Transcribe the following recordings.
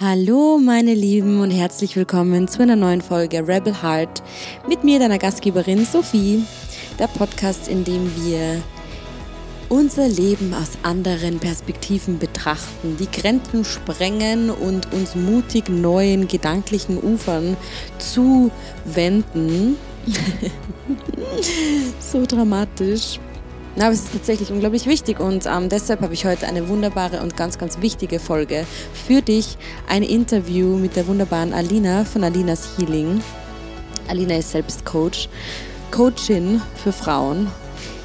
Hallo meine Lieben und herzlich willkommen zu einer neuen Folge Rebel Heart mit mir, deiner Gastgeberin Sophie. Der Podcast, in dem wir unser Leben aus anderen Perspektiven betrachten, die Grenzen sprengen und uns mutig neuen gedanklichen Ufern zuwenden. so dramatisch. Aber es ist tatsächlich unglaublich wichtig und ähm, deshalb habe ich heute eine wunderbare und ganz, ganz wichtige Folge für dich. Ein Interview mit der wunderbaren Alina von Alinas Healing. Alina ist selbst Coach, Coachin für Frauen.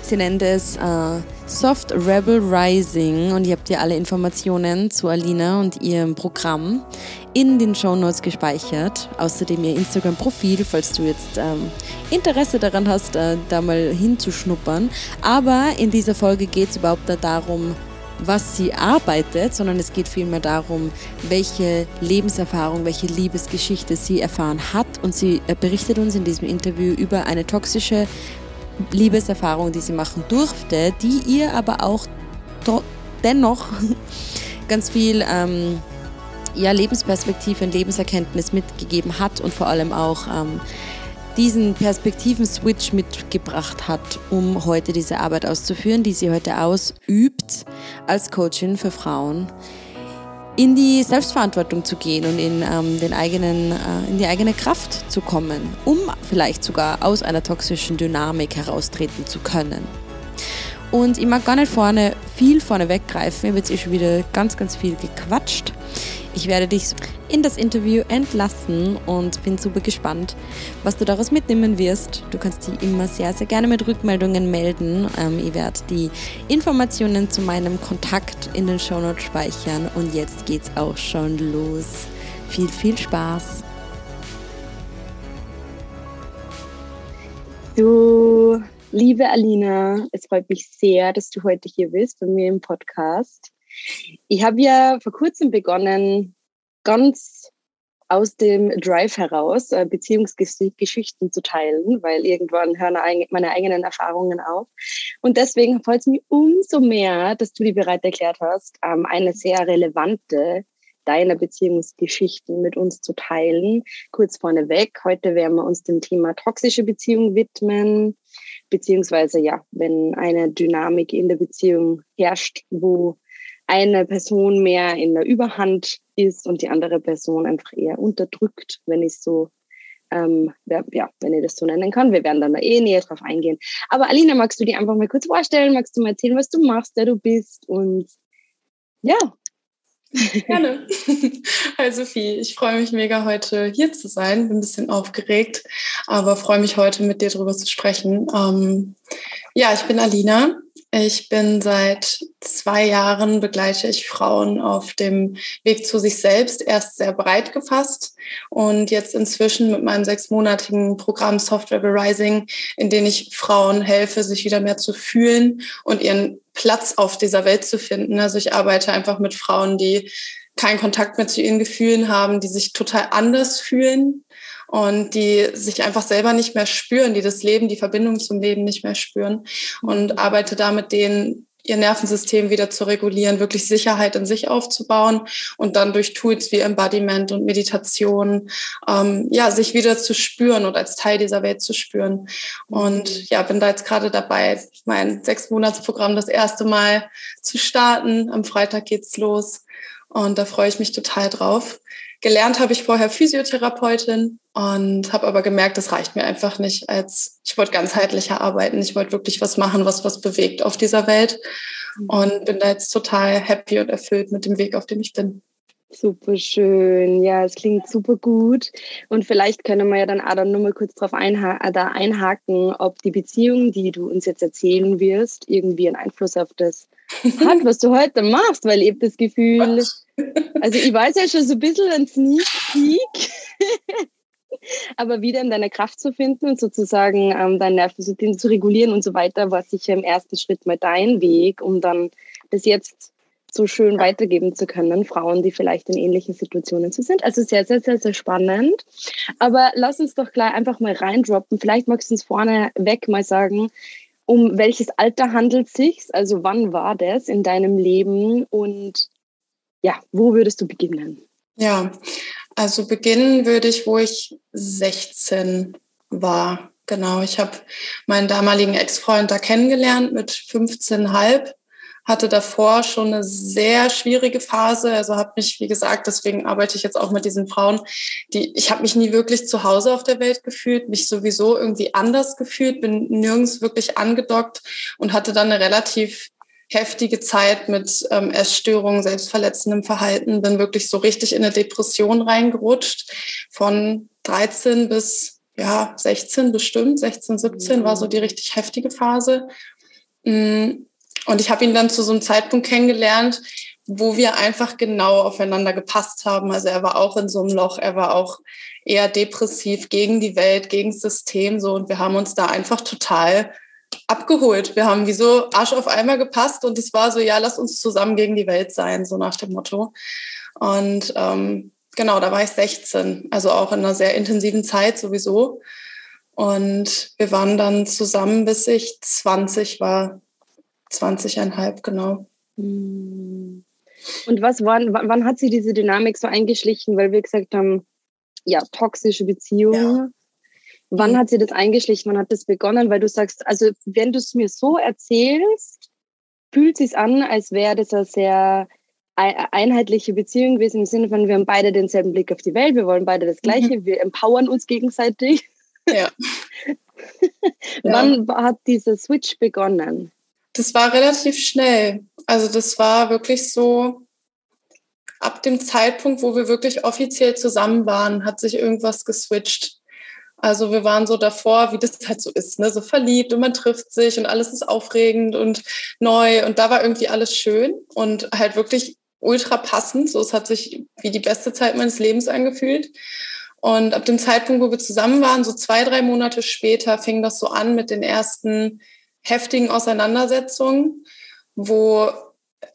Sie nennt es äh, Soft Rebel Rising und ihr habt ja alle Informationen zu Alina und ihrem Programm in den Show Notes gespeichert. Außerdem ihr Instagram-Profil, falls du jetzt ähm, Interesse daran hast, äh, da mal hinzuschnuppern. Aber in dieser Folge geht es überhaupt nicht darum, was sie arbeitet, sondern es geht vielmehr darum, welche Lebenserfahrung, welche Liebesgeschichte sie erfahren hat. Und sie äh, berichtet uns in diesem Interview über eine toxische Liebeserfahrung, die sie machen durfte, die ihr aber auch dennoch ganz viel ähm, ja, Lebensperspektive und Lebenserkenntnis mitgegeben hat und vor allem auch ähm, diesen Perspektiven-Switch mitgebracht hat, um heute diese Arbeit auszuführen, die sie heute ausübt als Coachin für Frauen, in die Selbstverantwortung zu gehen und in, ähm, den eigenen, äh, in die eigene Kraft zu kommen, um vielleicht sogar aus einer toxischen Dynamik heraustreten zu können. Und ich mag gar nicht vorne viel vorne weggreifen, ich habe jetzt eh schon wieder ganz, ganz viel gequatscht. Ich werde dich in das Interview entlassen und bin super gespannt, was du daraus mitnehmen wirst. Du kannst dich immer sehr, sehr gerne mit Rückmeldungen melden. Ähm, ich werde die Informationen zu meinem Kontakt in den Shownotes speichern und jetzt geht's auch schon los. Viel, viel Spaß! Du, liebe Alina, es freut mich sehr, dass du heute hier bist bei mir im Podcast. Ich habe ja vor kurzem begonnen, ganz aus dem Drive heraus äh, Beziehungsgeschichten zu teilen, weil irgendwann hören meine eigenen Erfahrungen auf. Und deswegen freut es mich umso mehr, dass du dir bereit erklärt hast, ähm, eine sehr relevante deiner Beziehungsgeschichten mit uns zu teilen. Kurz vorneweg, heute werden wir uns dem Thema toxische Beziehung widmen, beziehungsweise ja, wenn eine Dynamik in der Beziehung herrscht, wo eine Person mehr in der Überhand ist und die andere Person einfach eher unterdrückt, wenn ich so ähm, ja, wenn ich das so nennen kann. Wir werden dann da eh näher drauf eingehen. Aber Alina, magst du dir einfach mal kurz vorstellen? Magst du mal erzählen, was du machst, wer du bist? Und ja. Gerne. Hi Sophie, ich freue mich mega heute hier zu sein. Bin ein bisschen aufgeregt, aber freue mich heute mit dir darüber zu sprechen. Ähm, ja, ich bin Alina. Ich bin seit zwei Jahren begleite ich Frauen auf dem Weg zu sich selbst, erst sehr breit gefasst und jetzt inzwischen mit meinem sechsmonatigen Programm Software Rising, in dem ich Frauen helfe, sich wieder mehr zu fühlen und ihren Platz auf dieser Welt zu finden. Also ich arbeite einfach mit Frauen, die keinen Kontakt mehr zu ihren Gefühlen haben, die sich total anders fühlen und die sich einfach selber nicht mehr spüren, die das Leben, die Verbindung zum Leben nicht mehr spüren und arbeite da mit denen ihr Nervensystem wieder zu regulieren, wirklich Sicherheit in sich aufzubauen und dann durch Tools wie Embodiment und Meditation, ähm, ja, sich wieder zu spüren und als Teil dieser Welt zu spüren. Und ja, bin da jetzt gerade dabei, mein Sechs-Monats-Programm das erste Mal zu starten. Am Freitag geht's los und da freue ich mich total drauf. Gelernt habe ich vorher Physiotherapeutin und habe aber gemerkt, das reicht mir einfach nicht. Als ich wollte ganzheitlicher arbeiten, ich wollte wirklich was machen, was was bewegt auf dieser Welt mhm. und bin da jetzt total happy und erfüllt mit dem Weg, auf dem ich bin. Super schön. Ja, es klingt super gut. Und vielleicht können wir ja dann auch dann nur mal kurz darauf einha äh, da einhaken, ob die Beziehung, die du uns jetzt erzählen wirst, irgendwie einen Einfluss auf das hat, was du heute machst, weil ich habe das Gefühl, also ich weiß ja schon so ein bisschen ein Sneak Peek, aber wieder in deiner Kraft zu finden und sozusagen ähm, dein Nervensystem zu regulieren und so weiter, war sicher im ersten Schritt mal dein Weg, um dann das jetzt so schön weitergeben zu können, Frauen, die vielleicht in ähnlichen Situationen zu sind. Also sehr, sehr, sehr, sehr spannend. Aber lass uns doch gleich einfach mal reindroppen. Vielleicht magst du uns vorne weg mal sagen, um welches Alter handelt es sich? Also wann war das in deinem Leben und ja, wo würdest du beginnen? Ja, also beginnen würde ich, wo ich 16 war. Genau, ich habe meinen damaligen Ex-Freund da kennengelernt mit 15,5 hatte davor schon eine sehr schwierige Phase. Also habe mich, wie gesagt, deswegen arbeite ich jetzt auch mit diesen Frauen, die ich habe mich nie wirklich zu Hause auf der Welt gefühlt, mich sowieso irgendwie anders gefühlt, bin nirgends wirklich angedockt und hatte dann eine relativ heftige Zeit mit ähm, Essstörungen, selbstverletzendem Verhalten, bin wirklich so richtig in eine Depression reingerutscht. Von 13 bis ja 16 bestimmt, 16, 17 war so die richtig heftige Phase. Mm, und ich habe ihn dann zu so einem Zeitpunkt kennengelernt, wo wir einfach genau aufeinander gepasst haben. Also er war auch in so einem Loch, er war auch eher depressiv gegen die Welt, gegen das System so und wir haben uns da einfach total abgeholt. Wir haben wie so Arsch auf einmal gepasst und es war so, ja, lass uns zusammen gegen die Welt sein, so nach dem Motto. Und ähm, genau, da war ich 16, also auch in einer sehr intensiven Zeit sowieso. Und wir waren dann zusammen, bis ich 20 war. 20,5, genau. Hm. Und was waren, wann hat sich diese Dynamik so eingeschlichen, weil wir gesagt haben, ja, toxische Beziehungen. Ja. Wann mhm. hat sie das eingeschlichen? Wann hat das begonnen? Weil du sagst, also wenn du es mir so erzählst, fühlt es sich an, als wäre das eine sehr einheitliche Beziehung gewesen im Sinne von, wir haben beide denselben Blick auf die Welt, wir wollen beide das Gleiche, mhm. wir empowern uns gegenseitig. Ja. Wann ja. hat dieser Switch begonnen? Das war relativ schnell. Also das war wirklich so, ab dem Zeitpunkt, wo wir wirklich offiziell zusammen waren, hat sich irgendwas geswitcht. Also wir waren so davor, wie das halt so ist, ne? so verliebt und man trifft sich und alles ist aufregend und neu und da war irgendwie alles schön und halt wirklich ultra passend. So, es hat sich wie die beste Zeit meines Lebens angefühlt. Und ab dem Zeitpunkt, wo wir zusammen waren, so zwei, drei Monate später, fing das so an mit den ersten heftigen Auseinandersetzungen, wo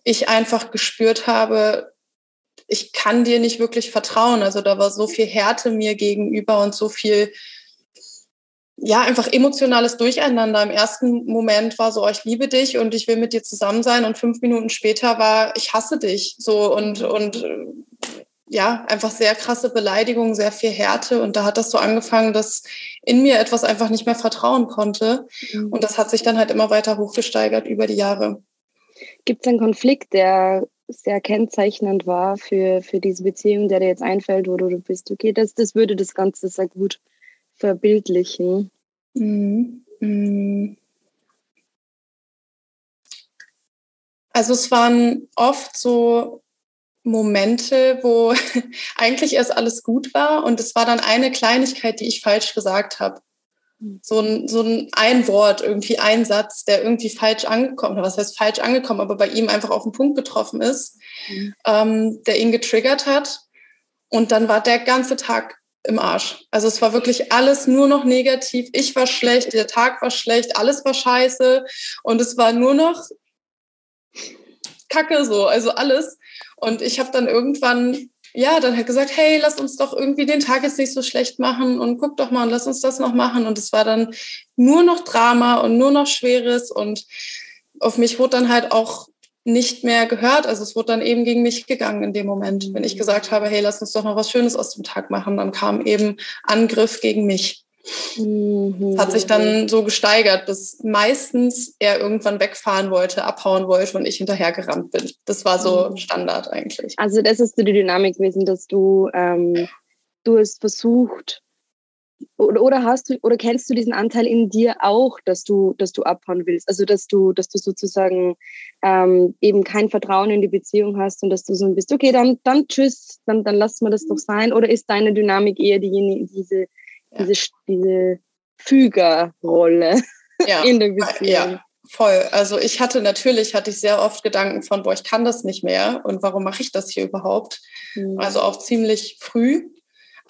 ich einfach gespürt habe, ich kann dir nicht wirklich vertrauen. Also da war so viel Härte mir gegenüber und so viel, ja, einfach emotionales Durcheinander. Im ersten Moment war so, oh, ich liebe dich und ich will mit dir zusammen sein. Und fünf Minuten später war, ich hasse dich. So und, und ja, einfach sehr krasse Beleidigungen, sehr viel Härte. Und da hat das so angefangen, dass in mir etwas einfach nicht mehr vertrauen konnte. Mhm. Und das hat sich dann halt immer weiter hochgesteigert über die Jahre. Gibt es einen Konflikt, der sehr kennzeichnend war für, für diese Beziehung, der dir jetzt einfällt, wo du bist? Okay, das, das würde das Ganze sehr gut verbildlichen. Mhm. Mhm. Also es waren oft so Momente, wo eigentlich erst alles gut war und es war dann eine Kleinigkeit, die ich falsch gesagt habe. Hm. So ein, so ein, ein Wort, irgendwie ein Satz, der irgendwie falsch angekommen, was heißt falsch angekommen, aber bei ihm einfach auf den Punkt getroffen ist, mhm. ähm, der ihn getriggert hat. Und dann war der ganze Tag im Arsch. Also es war wirklich alles nur noch negativ. Ich war schlecht, der Tag war schlecht, alles war scheiße und es war nur noch Kacke so, also alles. Und ich habe dann irgendwann, ja, dann halt gesagt, hey, lass uns doch irgendwie den Tag jetzt nicht so schlecht machen und guck doch mal und lass uns das noch machen. Und es war dann nur noch Drama und nur noch Schweres und auf mich wurde dann halt auch nicht mehr gehört. Also es wurde dann eben gegen mich gegangen in dem Moment. Wenn ich gesagt habe, hey, lass uns doch noch was Schönes aus dem Tag machen, dann kam eben Angriff gegen mich. Mhm. Hat sich dann so gesteigert, bis meistens er irgendwann wegfahren wollte, abhauen wollte und ich hinterhergerannt bin. Das war so mhm. Standard eigentlich. Also das ist so die Dynamik gewesen, dass du, ähm, du hast versucht, oder, oder hast du oder kennst du diesen Anteil in dir auch, dass du, dass du abhauen willst? Also dass du, dass du sozusagen ähm, eben kein Vertrauen in die Beziehung hast und dass du so bist, okay, dann, dann tschüss, dann, dann lassen wir das doch sein. Oder ist deine Dynamik eher diejenige, diese ja. diese, diese Fügerrolle ja. in der Beziehung. Ja, voll. Also ich hatte natürlich, hatte ich sehr oft Gedanken von, boah, ich kann das nicht mehr und warum mache ich das hier überhaupt? Mhm. Also auch ziemlich früh.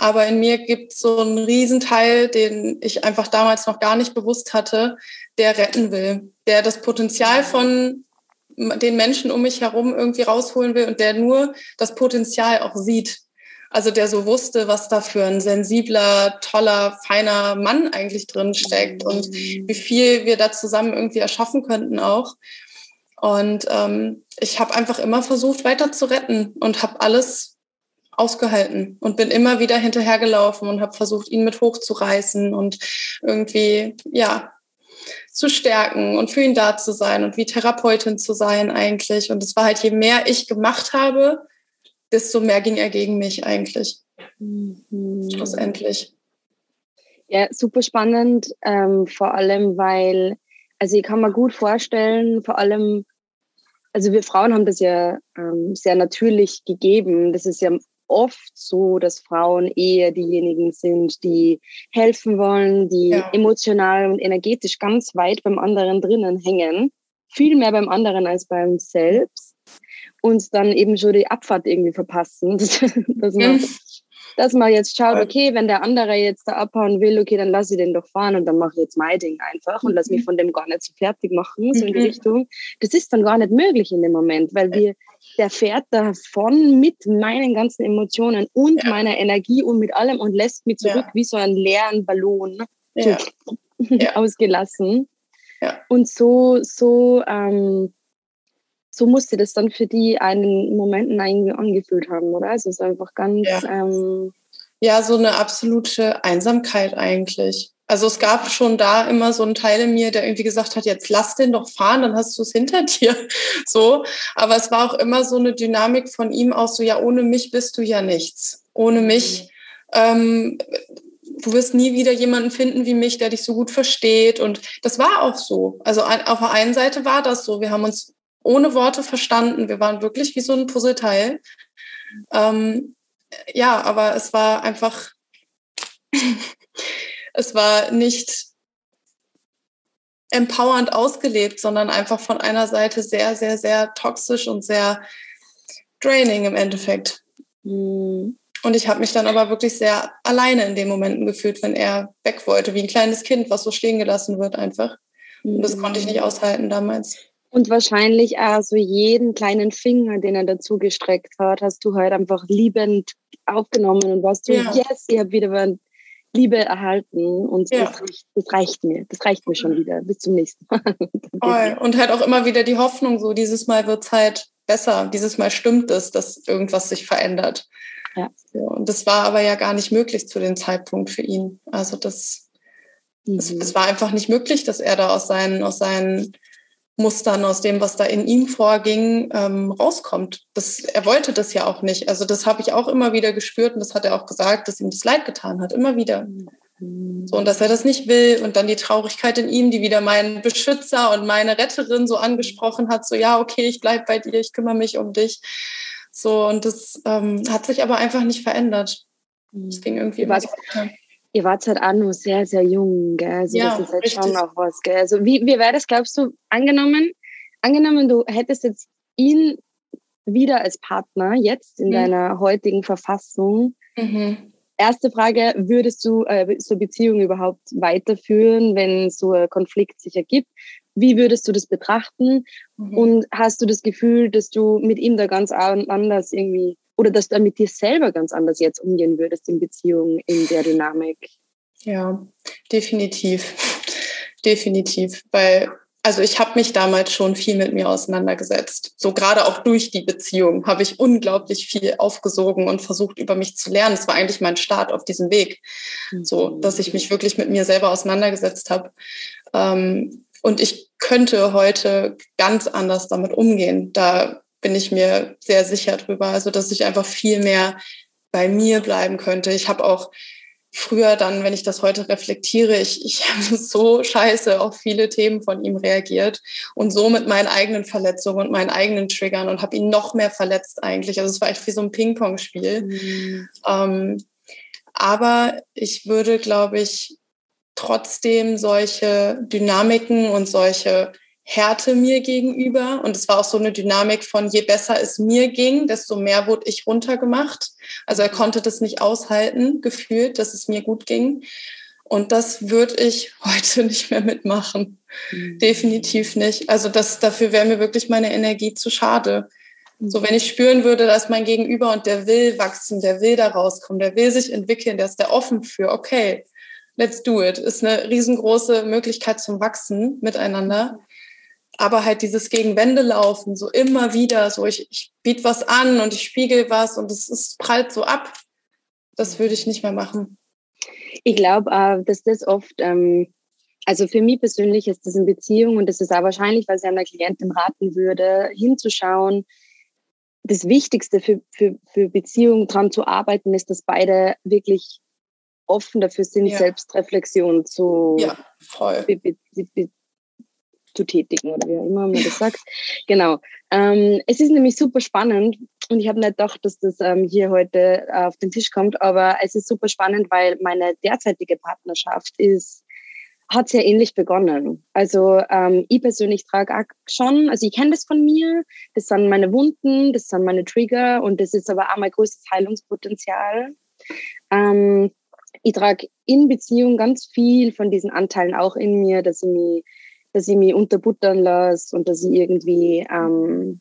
Aber in mir gibt es so einen Riesenteil, den ich einfach damals noch gar nicht bewusst hatte, der retten will, der das Potenzial von den Menschen um mich herum irgendwie rausholen will und der nur das Potenzial auch sieht. Also der so wusste, was da für ein sensibler, toller, feiner Mann eigentlich drin steckt und wie viel wir da zusammen irgendwie erschaffen könnten auch. Und ähm, ich habe einfach immer versucht, weiter zu retten und habe alles ausgehalten und bin immer wieder hinterhergelaufen und habe versucht, ihn mit hochzureißen und irgendwie, ja, zu stärken und für ihn da zu sein und wie Therapeutin zu sein eigentlich. Und es war halt, je mehr ich gemacht habe, desto mehr ging er gegen mich eigentlich. Mhm. Schlussendlich. Ja, super spannend, ähm, vor allem, weil, also ich kann mir gut vorstellen, vor allem, also wir Frauen haben das ja ähm, sehr natürlich gegeben. Das ist ja oft so, dass Frauen eher diejenigen sind, die helfen wollen, die ja. emotional und energetisch ganz weit beim anderen drinnen hängen. Viel mehr beim anderen als beim selbst. Und dann eben schon die Abfahrt irgendwie verpassen, dass, dass man mhm dass man jetzt schaut, okay, wenn der andere jetzt da abhauen will, okay, dann lasse ich den doch fahren und dann mache ich jetzt mein Ding einfach und lass mich mhm. von dem gar nicht so fertig machen, so in die mhm. Richtung. Das ist dann gar nicht möglich in dem Moment, weil wir, der fährt davon mit meinen ganzen Emotionen und ja. meiner Energie und mit allem und lässt mich zurück ja. wie so einen leeren Ballon so ja. ausgelassen. Und so, so, ähm, so musste das dann für die einen Momenten irgendwie angefühlt haben, oder? Also es ist einfach ganz. Ja. Ähm ja, so eine absolute Einsamkeit eigentlich. Also es gab schon da immer so einen Teil in mir, der irgendwie gesagt hat, jetzt lass den doch fahren, dann hast du es hinter dir. So. Aber es war auch immer so eine Dynamik von ihm aus, so ja, ohne mich bist du ja nichts. Ohne mich, ähm, du wirst nie wieder jemanden finden wie mich, der dich so gut versteht. Und das war auch so. Also auf der einen Seite war das so. Wir haben uns ohne Worte verstanden. Wir waren wirklich wie so ein Puzzleteil. Ähm, ja, aber es war einfach, es war nicht empowernd ausgelebt, sondern einfach von einer Seite sehr, sehr, sehr toxisch und sehr draining im Endeffekt. Mhm. Und ich habe mich dann aber wirklich sehr alleine in den Momenten gefühlt, wenn er weg wollte, wie ein kleines Kind, was so stehen gelassen wird einfach. Und das konnte ich nicht aushalten damals. Und wahrscheinlich auch so jeden kleinen Finger, den er dazu gestreckt hat, hast du halt einfach liebend aufgenommen und warst so, ja. yes, ich habe wieder Liebe erhalten und ja. das, reicht, das, reicht, mir. Das reicht mir schon wieder. Bis zum nächsten Mal. oh, und halt auch immer wieder die Hoffnung, so dieses Mal wird es halt besser, dieses Mal stimmt es, dass irgendwas sich verändert. Ja. So, und das war aber ja gar nicht möglich zu dem Zeitpunkt für ihn. Also das, mhm. es, es war einfach nicht möglich, dass er da aus seinen, aus seinen Mustern, aus dem, was da in ihm vorging, ähm, rauskommt. Das, er wollte das ja auch nicht. Also das habe ich auch immer wieder gespürt und das hat er auch gesagt, dass ihm das leid getan hat, immer wieder. So, und dass er das nicht will und dann die Traurigkeit in ihm, die wieder meinen Beschützer und meine Retterin so angesprochen hat, so ja, okay, ich bleibe bei dir, ich kümmere mich um dich. So, und das ähm, hat sich aber einfach nicht verändert. Das ging irgendwie immer so weiter ihr wart halt auch noch sehr, sehr jung, gell? Also ja, das ist halt richtig. schon noch was, gell? Also wie, wie wäre das, glaubst du, angenommen, angenommen, du hättest jetzt ihn wieder als Partner jetzt in mhm. deiner heutigen Verfassung. Mhm. Erste Frage, würdest du äh, so Beziehungen überhaupt weiterführen, wenn so ein Konflikt sich ergibt? Wie würdest du das betrachten? Mhm. Und hast du das Gefühl, dass du mit ihm da ganz anders irgendwie oder dass du mit dir selber ganz anders jetzt umgehen würdest in Beziehungen, in der Dynamik. Ja, definitiv. Definitiv. Weil, also ich habe mich damals schon viel mit mir auseinandergesetzt. So gerade auch durch die Beziehung habe ich unglaublich viel aufgesogen und versucht, über mich zu lernen. Das war eigentlich mein Start auf diesem Weg. So, dass ich mich wirklich mit mir selber auseinandergesetzt habe. Ähm, und ich könnte heute ganz anders damit umgehen. Da bin ich mir sehr sicher drüber. Also, dass ich einfach viel mehr bei mir bleiben könnte. Ich habe auch früher dann, wenn ich das heute reflektiere, ich, ich habe so scheiße auf viele Themen von ihm reagiert und so mit meinen eigenen Verletzungen und meinen eigenen Triggern und habe ihn noch mehr verletzt eigentlich. Also es war echt wie so ein Ping-Pong-Spiel. Mhm. Ähm, aber ich würde, glaube ich, trotzdem solche Dynamiken und solche Härte mir gegenüber. Und es war auch so eine Dynamik von, je besser es mir ging, desto mehr wurde ich runtergemacht. Also er konnte das nicht aushalten, gefühlt, dass es mir gut ging. Und das würde ich heute nicht mehr mitmachen. Mhm. Definitiv nicht. Also das, dafür wäre mir wirklich meine Energie zu schade. So, wenn ich spüren würde, dass mein Gegenüber und der will wachsen, der will da rauskommen, der will sich entwickeln, der ist da offen für, okay, let's do it. Ist eine riesengroße Möglichkeit zum Wachsen miteinander. Aber halt dieses gegen Wände laufen, so immer wieder, so ich, ich biete was an und ich spiegel was und es ist prallt so ab. Das würde ich nicht mehr machen. Ich glaube, äh, dass das oft, ähm, also für mich persönlich ist das in Beziehung und das ist auch wahrscheinlich, was ich einer Klientin raten würde, hinzuschauen. Das Wichtigste für, für, für Beziehungen dran zu arbeiten, ist, dass beide wirklich offen dafür sind, ja. Selbstreflexion zu, ja, voll. Be, be, be, zu tätigen oder wie auch immer man das sagt. Genau. Ähm, es ist nämlich super spannend und ich habe nicht gedacht, dass das ähm, hier heute auf den Tisch kommt, aber es ist super spannend, weil meine derzeitige Partnerschaft ist hat sehr ähnlich begonnen. Also ähm, ich persönlich trage auch schon, also ich kenne das von mir, das sind meine Wunden, das sind meine Trigger und das ist aber auch mein größtes Heilungspotenzial. Ähm, ich trage in Beziehung ganz viel von diesen Anteilen auch in mir, dass ich mich dass ich mich unterbuttern lasse und dass ich irgendwie ähm,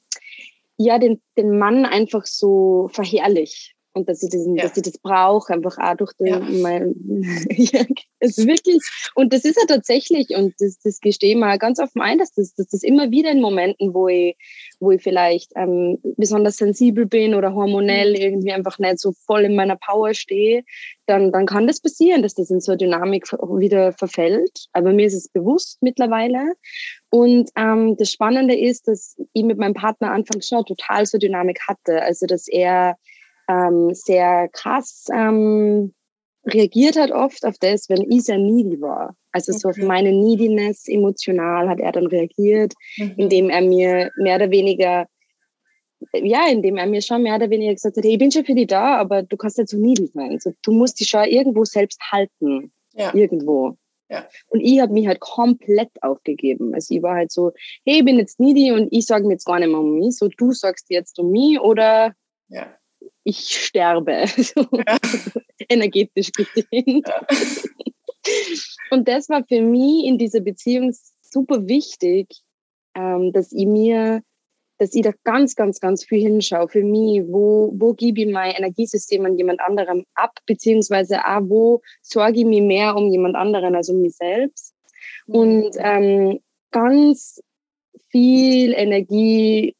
ja den, den Mann einfach so verherrlich und dass ich, diesen, ja. dass ich das brauche, einfach auch durch den, ja. mein, ja, es wirklich, und das ist ja tatsächlich, und das, das gestehe ich mal ganz offen ein, dass das, dass das immer wieder in Momenten, wo ich, wo ich vielleicht ähm, besonders sensibel bin oder hormonell mhm. irgendwie einfach nicht so voll in meiner Power stehe, dann, dann kann das passieren, dass das in so eine Dynamik wieder verfällt. Aber mir ist es bewusst mittlerweile. Und ähm, das Spannende ist, dass ich mit meinem Partner anfangs schon total so Dynamik hatte. Also, dass er ähm, sehr krass ähm, reagiert hat oft auf das, wenn ich sehr needy war. Also so auf meine Neediness emotional hat er dann reagiert, mhm. indem er mir mehr oder weniger, ja, indem er mir schon mehr oder weniger gesagt hat, hey, ich bin schon für dich da, aber du kannst nicht so needy sein. So, du musst dich schon irgendwo selbst halten. Ja. Irgendwo. Ja. Und ich habe mich halt komplett aufgegeben. Also ich war halt so, hey, ich bin jetzt needy und ich sage mir jetzt gar nicht mehr um mich. So, du sagst jetzt um mich oder ja ich sterbe, so ja. energetisch gesehen. Ja. Und das war für mich in dieser Beziehung super wichtig, ähm, dass ich mir, dass ich da ganz, ganz, ganz viel hinschaue für mich, wo, wo gebe ich mein Energiesystem an jemand anderem ab, beziehungsweise auch, wo sorge ich mich mehr um jemand anderen als um mich selbst. Mhm. Und ähm, ganz viel Energie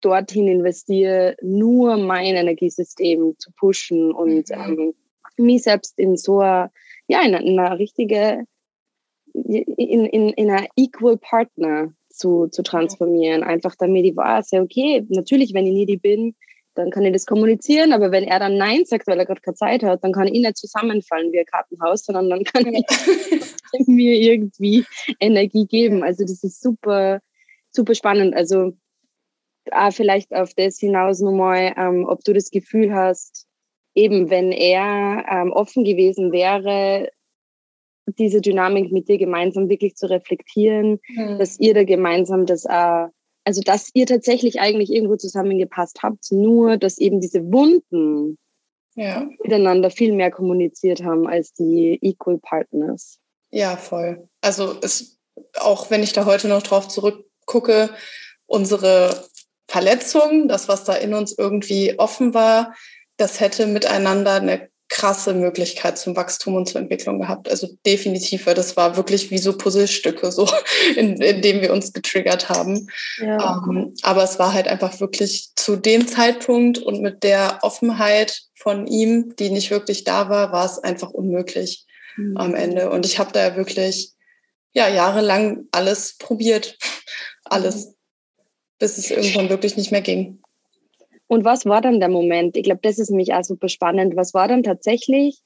dorthin investiere, nur mein Energiesystem zu pushen und mhm. ähm, mich selbst in so eine, ja, in eine richtige, in, in, in einer equal Partner zu, zu transformieren. Einfach damit ich weiß, ja, okay, natürlich, wenn ich needy bin, dann kann ich das kommunizieren, aber wenn er dann Nein sagt, weil er gerade keine Zeit hat, dann kann ich nicht zusammenfallen wie ein Kartenhaus, sondern dann kann ich mir irgendwie Energie geben. Also das ist super, super spannend. Also auch vielleicht auf das hinaus nochmal, ähm, ob du das Gefühl hast, eben wenn er ähm, offen gewesen wäre, diese Dynamik mit dir gemeinsam wirklich zu reflektieren, mhm. dass ihr da gemeinsam das, äh, also dass ihr tatsächlich eigentlich irgendwo zusammengepasst habt, nur dass eben diese Wunden ja. miteinander viel mehr kommuniziert haben als die Equal Partners. Ja, voll. Also es, auch wenn ich da heute noch drauf zurückgucke, unsere Verletzung, das, was da in uns irgendwie offen war, das hätte miteinander eine krasse Möglichkeit zum Wachstum und zur Entwicklung gehabt. Also definitiv, weil das war wirklich wie so Puzzlestücke, so in, in dem wir uns getriggert haben. Ja. Ähm, aber es war halt einfach wirklich zu dem Zeitpunkt und mit der Offenheit von ihm, die nicht wirklich da war, war es einfach unmöglich mhm. am Ende. Und ich habe da wirklich ja jahrelang alles probiert, alles. Bis es irgendwann wirklich nicht mehr ging. Und was war dann der Moment? Ich glaube, das ist nämlich auch super spannend. Was war dann tatsächlich?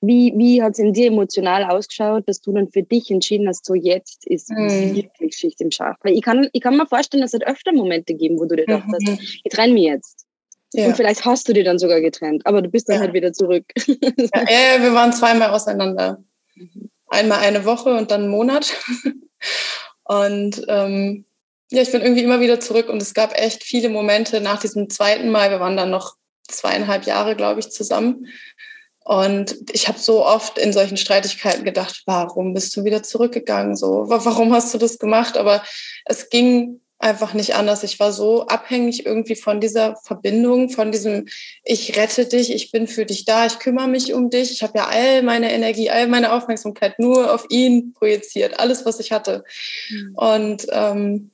Wie, wie hat es in dir emotional ausgeschaut, dass du dann für dich entschieden hast, so jetzt ist mhm. wirklich Schicht im Schacht? Weil ich kann, ich kann mir vorstellen, dass es hat öfter Momente geben, wo du dir gedacht mhm. hast, ich trenne mich jetzt. Ja. Und vielleicht hast du dir dann sogar getrennt, aber du bist dann ja. halt wieder zurück. Ja, ja, wir waren zweimal auseinander. Mhm. Einmal eine Woche und dann einen Monat. Und ähm, ja, ich bin irgendwie immer wieder zurück und es gab echt viele Momente nach diesem zweiten Mal. Wir waren dann noch zweieinhalb Jahre, glaube ich, zusammen. Und ich habe so oft in solchen Streitigkeiten gedacht, warum bist du wieder zurückgegangen? So, warum hast du das gemacht? Aber es ging einfach nicht anders. Ich war so abhängig irgendwie von dieser Verbindung, von diesem, ich rette dich, ich bin für dich da, ich kümmere mich um dich. Ich habe ja all meine Energie, all meine Aufmerksamkeit nur auf ihn projiziert, alles, was ich hatte. Mhm. Und ähm,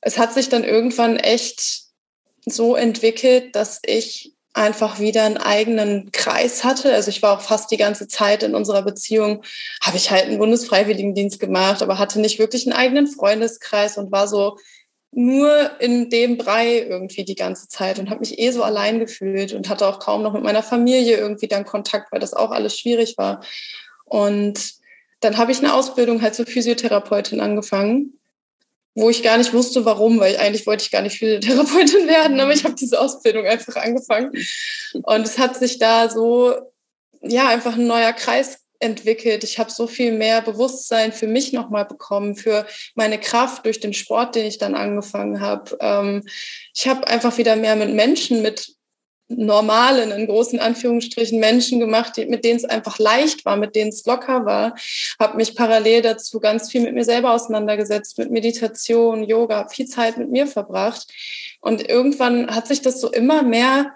es hat sich dann irgendwann echt so entwickelt, dass ich einfach wieder einen eigenen Kreis hatte. Also ich war auch fast die ganze Zeit in unserer Beziehung, habe ich halt einen Bundesfreiwilligendienst gemacht, aber hatte nicht wirklich einen eigenen Freundeskreis und war so nur in dem Brei irgendwie die ganze Zeit und habe mich eh so allein gefühlt und hatte auch kaum noch mit meiner Familie irgendwie dann Kontakt, weil das auch alles schwierig war. Und dann habe ich eine Ausbildung halt zur Physiotherapeutin angefangen wo ich gar nicht wusste, warum, weil eigentlich wollte ich gar nicht Physiotherapeutin werden, aber ich habe diese Ausbildung einfach angefangen. Und es hat sich da so, ja, einfach ein neuer Kreis entwickelt. Ich habe so viel mehr Bewusstsein für mich nochmal bekommen, für meine Kraft durch den Sport, den ich dann angefangen habe. Ähm, ich habe einfach wieder mehr mit Menschen, mit normalen, in großen Anführungsstrichen, Menschen gemacht, die, mit denen es einfach leicht war, mit denen es locker war. Habe mich parallel dazu ganz viel mit mir selber auseinandergesetzt, mit Meditation, Yoga, viel Zeit mit mir verbracht. Und irgendwann hat sich das so immer mehr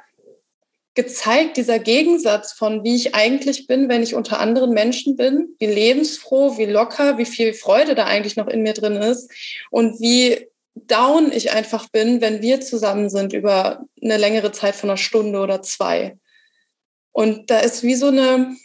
gezeigt, dieser Gegensatz von wie ich eigentlich bin, wenn ich unter anderen Menschen bin, wie lebensfroh, wie locker, wie viel Freude da eigentlich noch in mir drin ist und wie down ich einfach bin, wenn wir zusammen sind über eine längere Zeit von einer Stunde oder zwei. Und da ist wie so eine,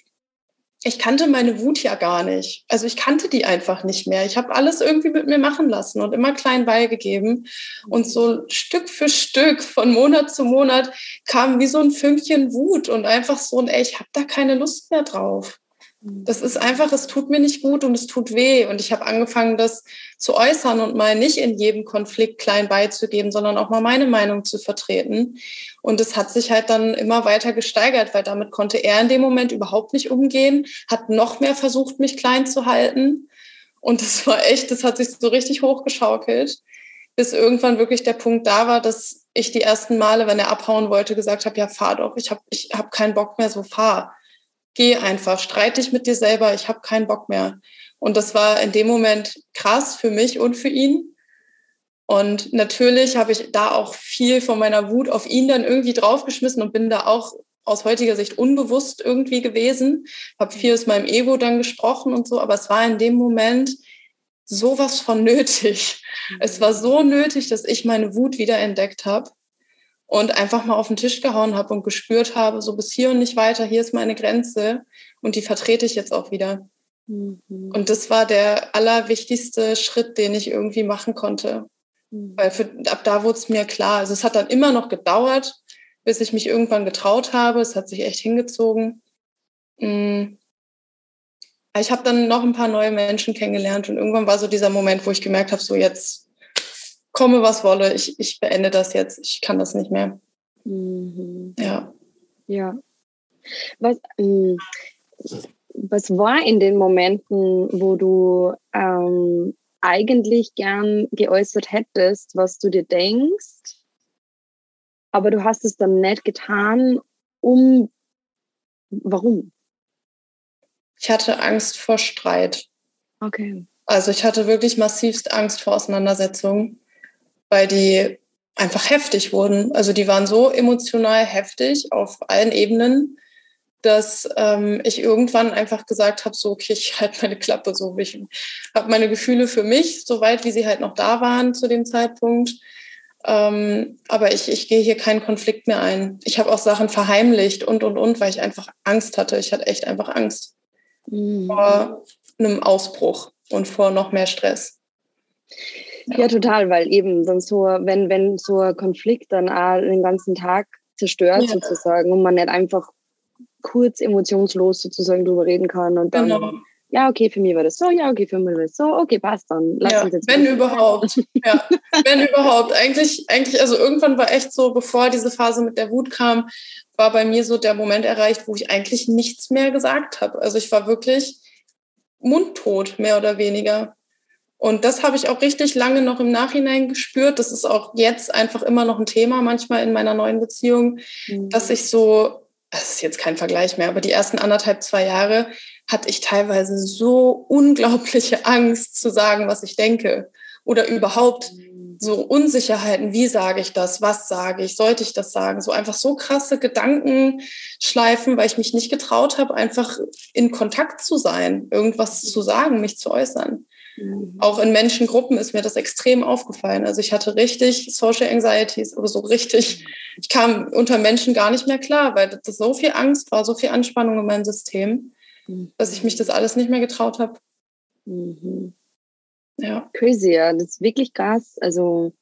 ich kannte meine Wut ja gar nicht. Also ich kannte die einfach nicht mehr. Ich habe alles irgendwie mit mir machen lassen und immer klein beigegeben. Und so Stück für Stück, von Monat zu Monat, kam wie so ein Fünkchen Wut und einfach so ein, ey, ich habe da keine Lust mehr drauf. Das ist einfach, es tut mir nicht gut und es tut weh. Und ich habe angefangen, das zu äußern und mal nicht in jedem Konflikt klein beizugeben, sondern auch mal meine Meinung zu vertreten. Und es hat sich halt dann immer weiter gesteigert, weil damit konnte er in dem Moment überhaupt nicht umgehen, hat noch mehr versucht, mich klein zu halten. Und das war echt, das hat sich so richtig hochgeschaukelt, bis irgendwann wirklich der Punkt da war, dass ich die ersten Male, wenn er abhauen wollte, gesagt habe, ja, fahr doch, ich habe ich hab keinen Bock mehr, so fahr geh einfach, streite dich mit dir selber, ich habe keinen Bock mehr. Und das war in dem Moment krass für mich und für ihn. Und natürlich habe ich da auch viel von meiner Wut auf ihn dann irgendwie draufgeschmissen und bin da auch aus heutiger Sicht unbewusst irgendwie gewesen. Habe viel aus meinem Ego dann gesprochen und so, aber es war in dem Moment sowas von nötig. Es war so nötig, dass ich meine Wut wieder entdeckt habe und einfach mal auf den Tisch gehauen habe und gespürt habe, so bis hier und nicht weiter, hier ist meine Grenze und die vertrete ich jetzt auch wieder. Mhm. Und das war der allerwichtigste Schritt, den ich irgendwie machen konnte. Mhm. Weil für, ab da wurde es mir klar. Also es hat dann immer noch gedauert, bis ich mich irgendwann getraut habe. Es hat sich echt hingezogen. Mhm. Ich habe dann noch ein paar neue Menschen kennengelernt und irgendwann war so dieser Moment, wo ich gemerkt habe, so jetzt komme, was wolle, ich, ich beende das jetzt, ich kann das nicht mehr. Mhm. Ja. Ja. Was, ähm, was war in den Momenten, wo du ähm, eigentlich gern geäußert hättest, was du dir denkst, aber du hast es dann nicht getan, um warum? Ich hatte Angst vor Streit. Okay. Also ich hatte wirklich massivst Angst vor Auseinandersetzungen weil die einfach heftig wurden. Also die waren so emotional heftig auf allen Ebenen, dass ähm, ich irgendwann einfach gesagt habe, so, okay, ich halte meine Klappe so. Ich habe meine Gefühle für mich, soweit wie sie halt noch da waren zu dem Zeitpunkt. Ähm, aber ich, ich gehe hier keinen Konflikt mehr ein. Ich habe auch Sachen verheimlicht und, und, und, weil ich einfach Angst hatte. Ich hatte echt einfach Angst mhm. vor einem Ausbruch und vor noch mehr Stress. Ja. total, weil eben dann so, wenn, wenn so ein Konflikt dann auch den ganzen Tag zerstört ja. sozusagen und man nicht einfach kurz emotionslos sozusagen drüber reden kann und dann, genau. ja, okay, für mich war das so, ja, okay, für mich war das so, okay, passt dann. Lass ja, uns jetzt wenn überhaupt. ja, wenn überhaupt. Eigentlich, eigentlich, also irgendwann war echt so, bevor diese Phase mit der Wut kam, war bei mir so der Moment erreicht, wo ich eigentlich nichts mehr gesagt habe. Also ich war wirklich mundtot, mehr oder weniger. Und das habe ich auch richtig lange noch im Nachhinein gespürt. Das ist auch jetzt einfach immer noch ein Thema manchmal in meiner neuen Beziehung, mhm. dass ich so, das ist jetzt kein Vergleich mehr, aber die ersten anderthalb, zwei Jahre hatte ich teilweise so unglaubliche Angst zu sagen, was ich denke. Oder überhaupt mhm. so Unsicherheiten, wie sage ich das, was sage ich, sollte ich das sagen? So einfach so krasse Gedankenschleifen, weil ich mich nicht getraut habe, einfach in Kontakt zu sein, irgendwas zu sagen, mich zu äußern. Mhm. Auch in Menschengruppen ist mir das extrem aufgefallen. Also ich hatte richtig Social Anxieties, aber so richtig, ich kam unter Menschen gar nicht mehr klar, weil das so viel Angst war, so viel Anspannung in meinem System, mhm. dass ich mich das alles nicht mehr getraut habe. Mhm. Ja. Crazy, ja. Das ist wirklich krass. Also,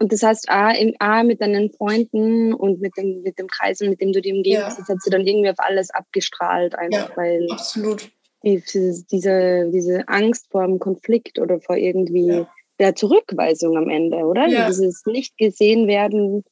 und das heißt, A, im, A mit deinen Freunden und mit dem, mit dem Kreis, mit dem du dich umgeben ja. das hat sie dann irgendwie auf alles abgestrahlt, einfach ja, weil. Absolut. Die, diese, diese Angst vor dem Konflikt oder vor irgendwie ja. der Zurückweisung am Ende, oder? Ja. Dieses nicht gesehen werden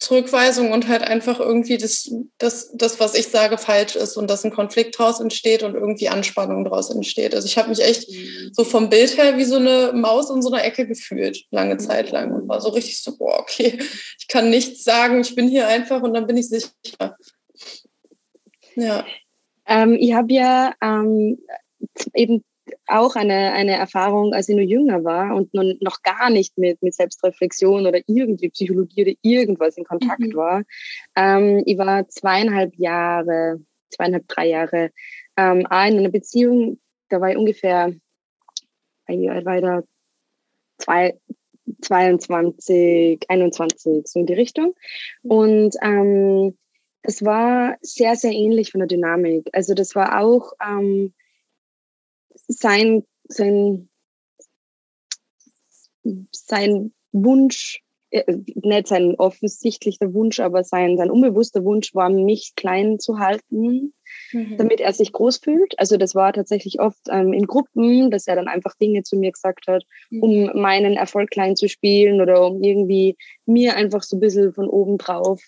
Zurückweisung und halt einfach irgendwie das, das, das, was ich sage, falsch ist und dass ein Konflikt daraus entsteht und irgendwie Anspannung daraus entsteht. Also ich habe mich echt mhm. so vom Bild her wie so eine Maus in so einer Ecke gefühlt, lange mhm. Zeit lang. Und war so richtig so, boah, okay, ich kann nichts sagen, ich bin hier einfach und dann bin ich sicher. Ja. Ähm, ich habe ja ähm, eben auch eine, eine Erfahrung, als ich nur jünger war und noch gar nicht mit, mit Selbstreflexion oder irgendwie Psychologie oder irgendwas in Kontakt mhm. war. Ähm, ich war zweieinhalb Jahre, zweieinhalb, drei Jahre ähm, in einer Beziehung, da war ich ungefähr, alt war ich da? Zwei, 22, 21, so in die Richtung. Und ähm, das war sehr, sehr ähnlich von der Dynamik. Also das war auch ähm, sein, sein, sein Wunsch, äh, nicht sein offensichtlicher Wunsch, aber sein, sein unbewusster Wunsch war, mich klein zu halten, mhm. damit er sich groß fühlt. Also das war tatsächlich oft ähm, in Gruppen, dass er dann einfach Dinge zu mir gesagt hat, mhm. um meinen Erfolg klein zu spielen oder um irgendwie mir einfach so ein bisschen von oben drauf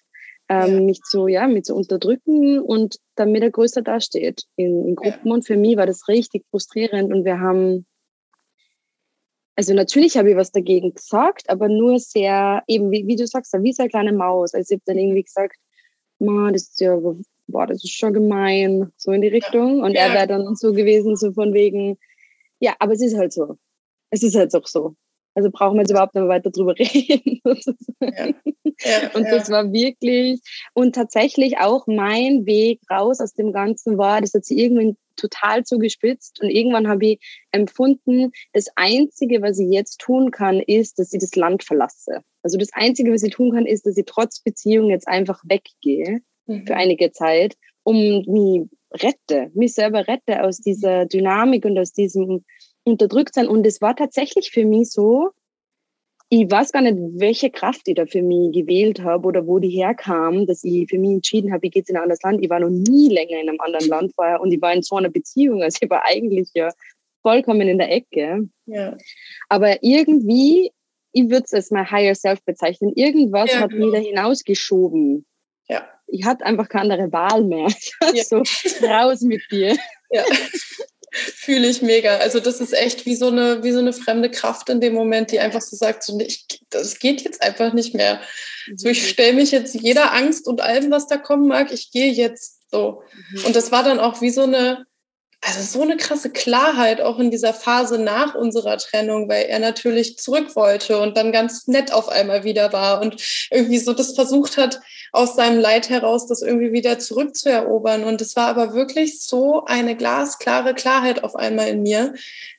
ähm, mich zu, ja, mich zu unterdrücken und damit er größer dasteht in, in Gruppen. Ja. Und für mich war das richtig frustrierend und wir haben, also natürlich habe ich was dagegen gesagt, aber nur sehr, eben wie, wie du sagst, wie so eine kleine Maus. Also ich habe dann irgendwie gesagt, Ma, das ist ja, boah, das ist schon gemein, so in die Richtung. Und ja. er wäre dann so gewesen, so von wegen, ja, aber es ist halt so. Es ist halt auch so. Also brauchen wir jetzt überhaupt noch weiter drüber reden. Ja. Ja, und das war wirklich, und tatsächlich auch mein Weg raus aus dem Ganzen war, das hat sich irgendwann total zugespitzt und irgendwann habe ich empfunden, das Einzige, was ich jetzt tun kann, ist, dass ich das Land verlasse. Also das Einzige, was ich tun kann, ist, dass ich trotz Beziehung jetzt einfach weggehe mhm. für einige Zeit, um mich rette, mich selber rette aus dieser Dynamik und aus diesem unterdrückt sein. Und es war tatsächlich für mich so, ich weiß gar nicht, welche Kraft ich da für mich gewählt habe oder wo die herkam, dass ich für mich entschieden habe, ich gehe jetzt in ein anderes Land. Ich war noch nie länger in einem anderen Land vorher und ich war in so einer Beziehung. Also ich war eigentlich ja vollkommen in der Ecke. Ja. Aber irgendwie, ich würde es als mein Higher Self bezeichnen, irgendwas ja, hat mich da hinausgeschoben. Ja. Ich hatte einfach keine andere Wahl mehr. Ja. so, raus mit dir. Ja. Fühle ich mega. Also das ist echt wie so eine, wie so eine fremde Kraft in dem Moment, die einfach so sagt, so, ich, das geht jetzt einfach nicht mehr. So, ich mhm. stelle mich jetzt jeder Angst und allem, was da kommen mag, ich gehe jetzt so. Mhm. Und das war dann auch wie so eine, also so eine krasse Klarheit auch in dieser Phase nach unserer Trennung, weil er natürlich zurück wollte und dann ganz nett auf einmal wieder war und irgendwie so das versucht hat, aus seinem Leid heraus das irgendwie wieder zurückzuerobern. Und es war aber wirklich so eine glasklare Klarheit auf einmal in mir,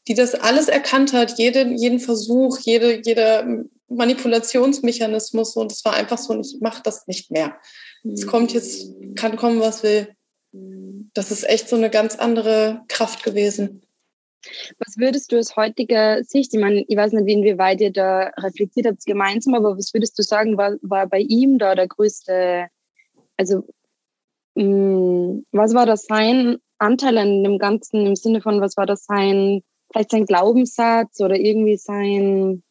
die das alles erkannt hat, jeden, jeden Versuch, jede, jeder Manipulationsmechanismus. Und es war einfach so, ich mache das nicht mehr. Es kommt jetzt, kann kommen, was will das ist echt so eine ganz andere Kraft gewesen. Was würdest du aus heutiger Sicht, ich meine, ich weiß nicht, inwieweit ihr da reflektiert habt gemeinsam, aber was würdest du sagen, war, war bei ihm da der größte, also mh, mm, was war das sein Anteil an dem Ganzen im Sinne von, was war das sein, vielleicht sein Glaubenssatz oder irgendwie sein,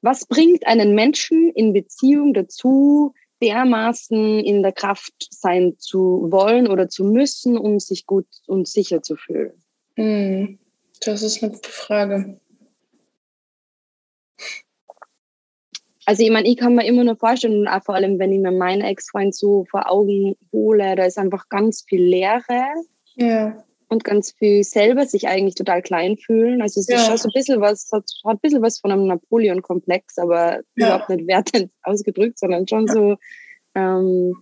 was bringt einen Menschen in Beziehung dazu, dermaßen in der Kraft sein zu wollen oder zu müssen, um sich gut und sicher zu fühlen? Hm, das ist eine gute Frage. Also ich meine, ich kann mir immer nur vorstellen, und auch vor allem, wenn ich mir meinen Ex-Freund so vor Augen hole, da ist einfach ganz viel Leere. Ja und ganz viel selber sich eigentlich total klein fühlen. Also es ja. ist schon so ein bisschen was, hat, hat ein bisschen was von einem Napoleon-Komplex, aber ja. überhaupt nicht wertend ausgedrückt, sondern schon ja. so, ähm,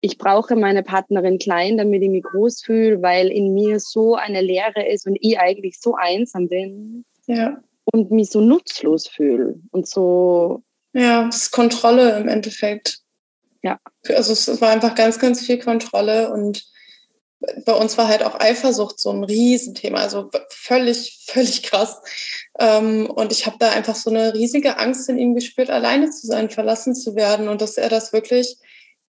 ich brauche meine Partnerin klein, damit ich mich groß fühle, weil in mir so eine Leere ist und ich eigentlich so einsam bin. Und mich so nutzlos fühle und so. Ja, das ist Kontrolle im Endeffekt. Ja. Also es war einfach ganz, ganz viel Kontrolle und bei uns war halt auch Eifersucht so ein Riesenthema, also völlig, völlig krass. Ähm, und ich habe da einfach so eine riesige Angst in ihm gespürt, alleine zu sein, verlassen zu werden und dass er das wirklich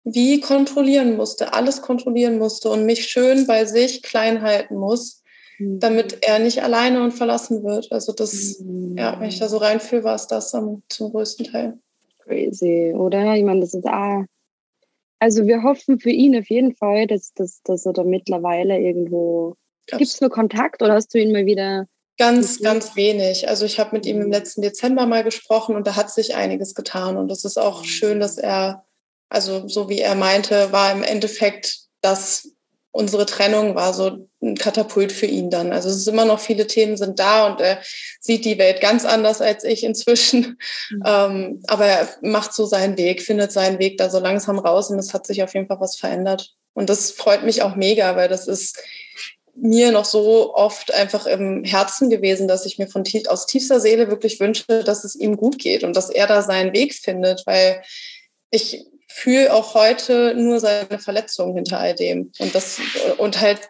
wie kontrollieren musste, alles kontrollieren musste und mich schön bei sich klein halten muss, mhm. damit er nicht alleine und verlassen wird. Also das, mhm. ja, wenn ich da so reinfühle, war es das am, zum größten Teil. Crazy, oder? Ich meine, das ist ah, also wir hoffen für ihn auf jeden Fall, dass, dass, dass er da mittlerweile irgendwo. Gibt es nur Kontakt oder hast du ihn mal wieder? Ganz, ganz wenig. Also ich habe mit ihm im letzten Dezember mal gesprochen und da hat sich einiges getan. Und das ist auch schön, dass er, also so wie er meinte, war im Endeffekt das unsere Trennung war so ein Katapult für ihn dann. Also es ist immer noch viele Themen sind da und er sieht die Welt ganz anders als ich inzwischen. Mhm. Ähm, aber er macht so seinen Weg, findet seinen Weg da so langsam raus und es hat sich auf jeden Fall was verändert. Und das freut mich auch mega, weil das ist mir noch so oft einfach im Herzen gewesen, dass ich mir von aus tiefster Seele wirklich wünsche, dass es ihm gut geht und dass er da seinen Weg findet, weil ich fühle auch heute nur seine Verletzungen hinter all dem. Und das, und halt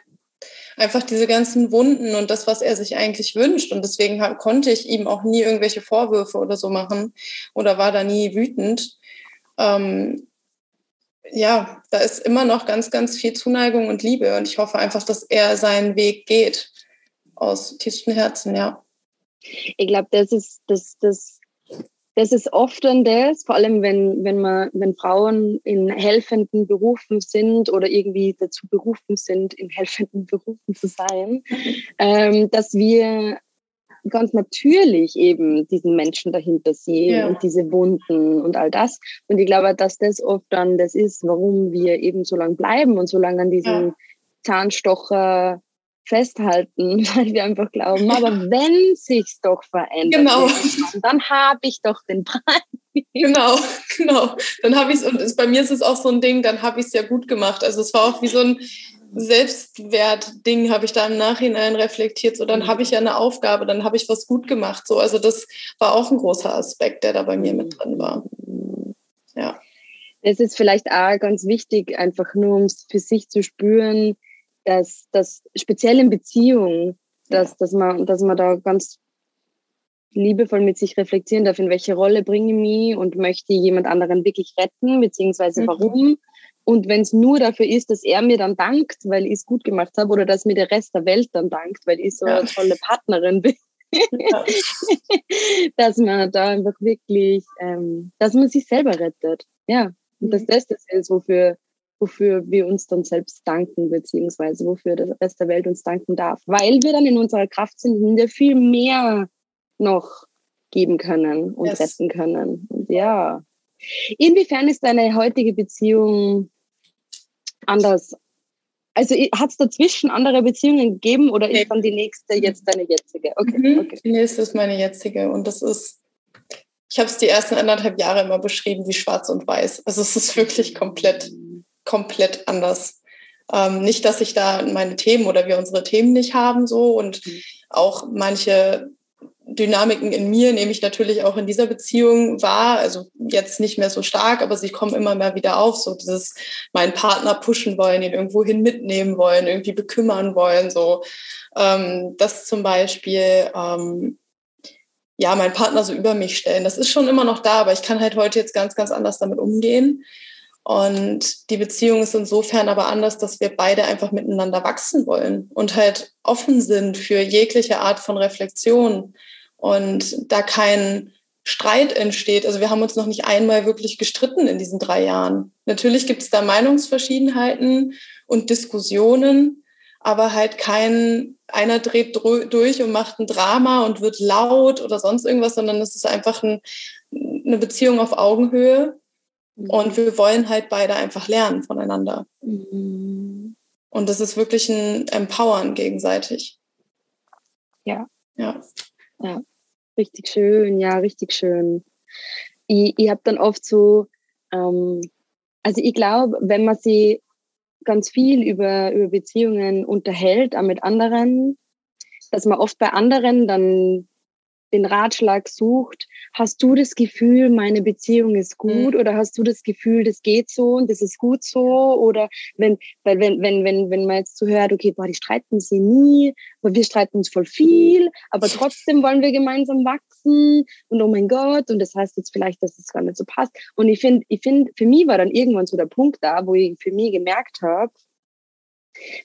einfach diese ganzen Wunden und das, was er sich eigentlich wünscht. Und deswegen konnte ich ihm auch nie irgendwelche Vorwürfe oder so machen oder war da nie wütend. Ähm, ja, da ist immer noch ganz, ganz viel Zuneigung und Liebe. Und ich hoffe einfach, dass er seinen Weg geht. Aus tiefstem Herzen, ja. Ich glaube, das ist das, das das ist oft dann das, vor allem wenn, wenn, man, wenn Frauen in helfenden Berufen sind oder irgendwie dazu berufen sind, in helfenden Berufen zu sein, ähm, dass wir ganz natürlich eben diesen Menschen dahinter sehen ja. und diese Wunden und all das. Und ich glaube, dass das oft dann das ist, warum wir eben so lange bleiben und so lange an diesem ja. Zahnstocher festhalten, weil wir einfach glauben, aber wenn sich's doch verändert, genau. dann habe ich doch den Preis. Genau, genau. Dann habe ich es, und bei mir ist es auch so ein Ding, dann habe ich es ja gut gemacht. Also es war auch wie so ein Selbstwertding, habe ich da im Nachhinein reflektiert. So, dann habe ich ja eine Aufgabe, dann habe ich was gut gemacht. So, also das war auch ein großer Aspekt, der da bei mir mit drin war. Ja. Es ist vielleicht auch ganz wichtig, einfach nur um es für sich zu spüren, dass, dass speziell in Beziehungen, dass, dass, man, dass man da ganz liebevoll mit sich reflektieren darf, in welche Rolle bringe ich mich und möchte jemand anderen wirklich retten, beziehungsweise mhm. warum. Und wenn es nur dafür ist, dass er mir dann dankt, weil ich es gut gemacht habe, oder dass mir der Rest der Welt dann dankt, weil ich so ja. eine tolle Partnerin bin, ja. dass man da einfach wirklich, ähm, dass man sich selber rettet. Ja, und mhm. dass das das ist, wofür wofür wir uns dann selbst danken, beziehungsweise wofür der Rest der Welt uns danken darf. Weil wir dann in unserer Kraft sind und wir viel mehr noch geben können und yes. retten können. Und ja. Inwiefern ist deine heutige Beziehung anders? Also hat es dazwischen andere Beziehungen gegeben oder ist dann die nächste jetzt deine jetzige? Okay, mhm. okay. Die nächste ist meine jetzige und das ist, ich habe es die ersten anderthalb Jahre immer beschrieben wie schwarz und weiß. Also es ist wirklich komplett komplett anders. Ähm, nicht, dass ich da meine Themen oder wir unsere Themen nicht haben so und mhm. auch manche Dynamiken in mir nehme ich natürlich auch in dieser Beziehung wahr. Also jetzt nicht mehr so stark, aber sie kommen immer mehr wieder auf. So dieses meinen Partner pushen wollen, ihn irgendwo hin mitnehmen wollen, irgendwie bekümmern wollen. So ähm, das zum Beispiel. Ähm, ja, meinen Partner so über mich stellen. Das ist schon immer noch da, aber ich kann halt heute jetzt ganz, ganz anders damit umgehen. Und die Beziehung ist insofern aber anders, dass wir beide einfach miteinander wachsen wollen und halt offen sind für jegliche Art von Reflexion und da kein Streit entsteht. Also wir haben uns noch nicht einmal wirklich gestritten in diesen drei Jahren. Natürlich gibt es da Meinungsverschiedenheiten und Diskussionen, aber halt kein, einer dreht durch und macht ein Drama und wird laut oder sonst irgendwas, sondern es ist einfach ein, eine Beziehung auf Augenhöhe und wir wollen halt beide einfach lernen voneinander. Mhm. Und das ist wirklich ein Empowern gegenseitig. Ja. Ja. Ja, richtig schön, ja, richtig schön. Ich, ich habe dann oft so, ähm, also ich glaube, wenn man sie ganz viel über, über Beziehungen unterhält, auch mit anderen, dass man oft bei anderen dann den Ratschlag sucht, hast du das Gefühl, meine Beziehung ist gut mhm. oder hast du das Gefühl, das geht so und das ist gut so oder wenn, weil wenn, wenn, wenn, wenn man jetzt so hört, okay, boah, die streiten sie nie, aber wir streiten uns voll viel, aber trotzdem wollen wir gemeinsam wachsen und oh mein Gott und das heißt jetzt vielleicht, dass es gar nicht so passt und ich finde, ich finde, für mich war dann irgendwann so der Punkt da, wo ich für mich gemerkt habe,